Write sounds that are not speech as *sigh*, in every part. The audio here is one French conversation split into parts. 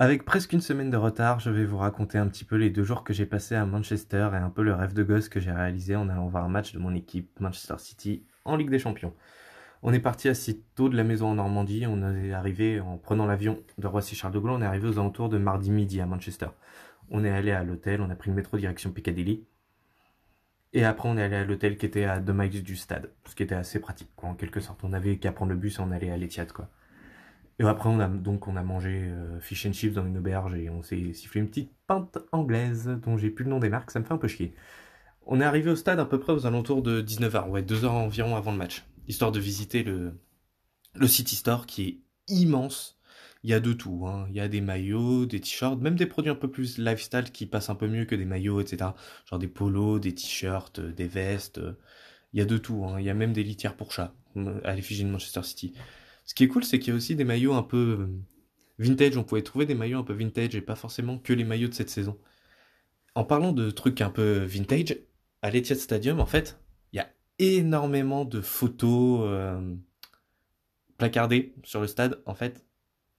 Avec presque une semaine de retard, je vais vous raconter un petit peu les deux jours que j'ai passés à Manchester et un peu le rêve de gosse que j'ai réalisé en allant voir un match de mon équipe Manchester City en Ligue des Champions. On est parti assez tôt de la maison en Normandie, on est arrivé en prenant l'avion de Roissy-Charles de Gaulle, on est arrivé aux alentours de mardi midi à Manchester. On est allé à l'hôtel, on a pris le métro direction Piccadilly. Et après, on est allé à l'hôtel qui était à 2 miles du stade, ce qui était assez pratique, quoi, en quelque sorte. On avait qu'à prendre le bus et on allait à l'Etihad, quoi. Et après, on a, donc, on a mangé euh, fish and chips dans une auberge et on s'est sifflé une petite pinte anglaise dont j'ai plus le nom des marques, ça me fait un peu chier. On est arrivé au stade à peu près aux alentours de 19h, ouais, 2 heures environ avant le match, histoire de visiter le, le City Store qui est immense. Il y a de tout, hein. il y a des maillots, des t-shirts, même des produits un peu plus lifestyle qui passent un peu mieux que des maillots, etc. Genre des polos, des t-shirts, des vestes. Il y a de tout, hein. il y a même des litières pour chats à l'effigie de Manchester City. Ce qui est cool, c'est qu'il y a aussi des maillots un peu euh, vintage. On pouvait trouver des maillots un peu vintage et pas forcément que les maillots de cette saison. En parlant de trucs un peu vintage, à l'Etihad Stadium, en fait, il y a énormément de photos euh, placardées sur le stade, en fait,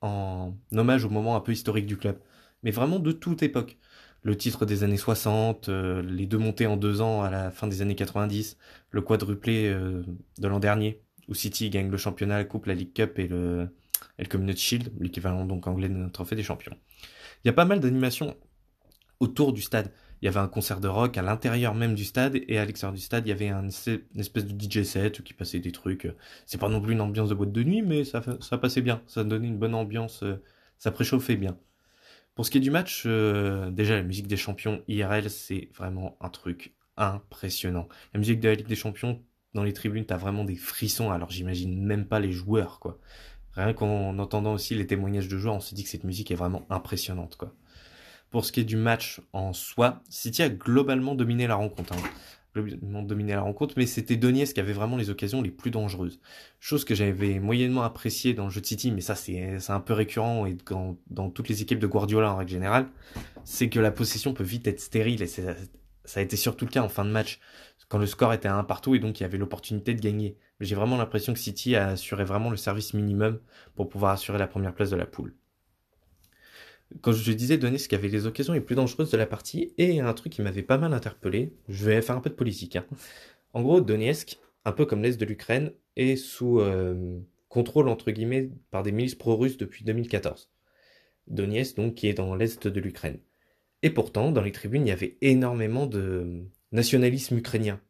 en hommage au moment un peu historique du club. Mais vraiment de toute époque. Le titre des années 60, euh, les deux montées en deux ans à la fin des années 90, le quadruplé de l'an dernier, où City gagne le championnat, la coupe, la League Cup et le, et le Community Shield, l'équivalent donc anglais de notre trophée des champions. Il y a pas mal d'animations autour du stade. Il y avait un concert de rock à l'intérieur même du stade et à l'extérieur du stade, il y avait un, une espèce de DJ set qui passait des trucs. C'est pas non plus une ambiance de boîte de nuit, mais ça, ça passait bien. Ça donnait une bonne ambiance, ça préchauffait bien. Pour ce qui est du match, euh, déjà la musique des champions IRL, c'est vraiment un truc impressionnant. La musique de la Ligue des Champions, dans les tribunes, t'as vraiment des frissons, alors j'imagine même pas les joueurs, quoi. Rien qu'en entendant aussi les témoignages de joueurs, on se dit que cette musique est vraiment impressionnante, quoi. Pour ce qui est du match en soi, City a globalement dominé la rencontre. Hein. Globalement dominé la rencontre, mais c'était Donetsk qui avait vraiment les occasions les plus dangereuses. Chose que j'avais moyennement apprécié dans le jeu de City, mais ça c'est un peu récurrent et dans, dans toutes les équipes de Guardiola en règle générale, c'est que la possession peut vite être stérile et ça a été surtout le cas en fin de match quand le score était à un partout et donc il y avait l'opportunité de gagner. J'ai vraiment l'impression que City a assuré vraiment le service minimum pour pouvoir assurer la première place de la poule. Quand je disais donner ce qui avait les occasions les plus dangereuses de la partie, et un truc qui m'avait pas mal interpellé, je vais faire un peu de politique. Hein. En gros, Donetsk, un peu comme l'Est de l'Ukraine, est sous euh, contrôle entre guillemets par des milices pro-russes depuis 2014. Donetsk, donc, qui est dans l'Est de l'Ukraine. Et pourtant, dans les tribunes, il y avait énormément de, nationalisme ukrainien.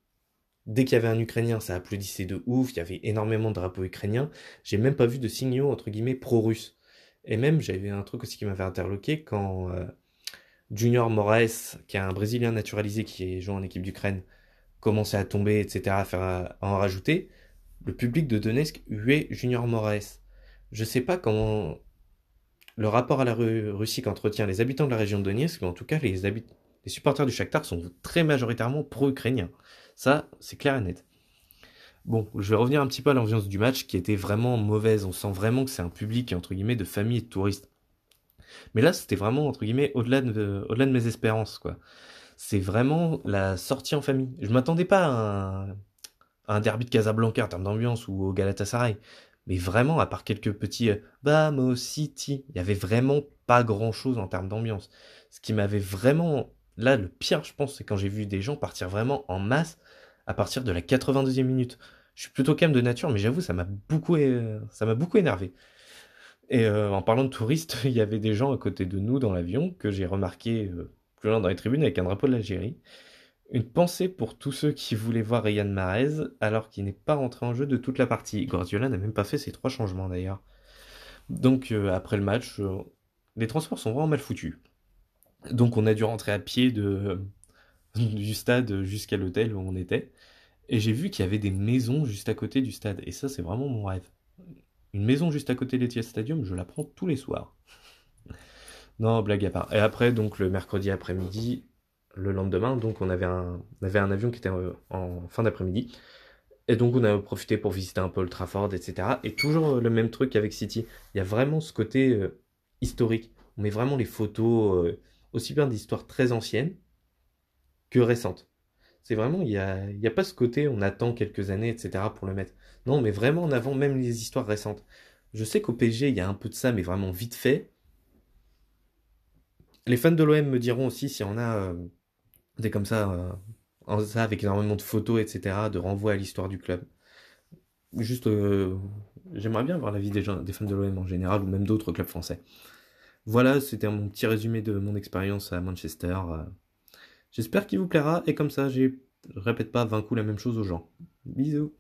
Dès qu'il y avait un Ukrainien, ça applaudissait de ouf, il y avait énormément de drapeaux ukrainiens. J'ai même pas vu de signaux, entre guillemets, pro-russes. Et même, j'avais un truc aussi qui m'avait interloqué quand euh, Junior Moraes, qui est un Brésilien naturalisé qui joue en équipe d'Ukraine, commençait à tomber, etc., à, faire, à en rajouter. Le public de Donetsk huait Junior Moraes. Je sais pas comment le rapport à la Russie qu'entretient les habitants de la région de Donetsk, mais en tout cas les supporters du Shakhtar sont très majoritairement pro-ukrainiens. Ça, c'est clair et net. Bon, je vais revenir un petit peu à l'ambiance du match qui était vraiment mauvaise. On sent vraiment que c'est un public entre guillemets de famille et de touristes. Mais là, c'était vraiment entre guillemets au-delà de, mes espérances. C'est vraiment la sortie en famille. Je m'attendais pas à un, un derby de Casablanca en termes d'ambiance ou au Galatasaray. Mais vraiment, à part quelques petits euh, City, il y avait vraiment pas grand chose en termes d'ambiance. Ce qui m'avait vraiment Là, le pire, je pense, c'est quand j'ai vu des gens partir vraiment en masse à partir de la 82e minute. Je suis plutôt calme de nature, mais j'avoue, ça m'a beaucoup, ça m'a beaucoup énervé. Et euh, en parlant de touristes, *laughs* il y avait des gens à côté de nous dans l'avion que j'ai remarqué euh, plus loin dans les tribunes avec un drapeau de l'Algérie. Une pensée pour tous ceux qui voulaient voir Ryan Mahrez alors qu'il n'est pas rentré en jeu de toute la partie. Guardiola n'a même pas fait ses trois changements d'ailleurs. Donc euh, après le match, les transports sont vraiment mal foutus. Donc on a dû rentrer à pied *laughs* du stade jusqu'à l'hôtel où on était. Et j'ai vu qu'il y avait des maisons juste à côté du stade. Et ça, c'est vraiment mon rêve. Une maison juste à côté de l'Etihad Stadium, je la prends tous les soirs. non, blague à part. Et après, donc le mercredi après-midi, le lendemain, donc on avait un, on avait un avion qui était euh, en, fin d'après-midi. Et donc on a profité pour visiter un peu le Trafford, etc. Et toujours le même truc avec City. Il y a vraiment ce côté euh, historique. On met vraiment les photos. Euh, aussi bien d'histoires très anciennes que récentes. C'est vraiment, il n'y a, a pas ce côté, on attend quelques années, etc. pour le mettre. Non, mais vraiment en avant même les histoires récentes. Je sais qu'au PSG, il y a un peu de ça, mais vraiment vite fait. Les fans de l'OM me diront aussi si on a des comme ça, en ça avec énormément de photos, etc., de renvois à l'histoire du club. Juste, j'aimerais bien voir la vie des, gens, des fans de l'OM en général ou même d'autres clubs français. Voilà, c'était mon petit résumé de mon expérience à Manchester. J'espère qu'il vous plaira et comme ça, je répète pas 20 coups la même chose aux gens. Bisous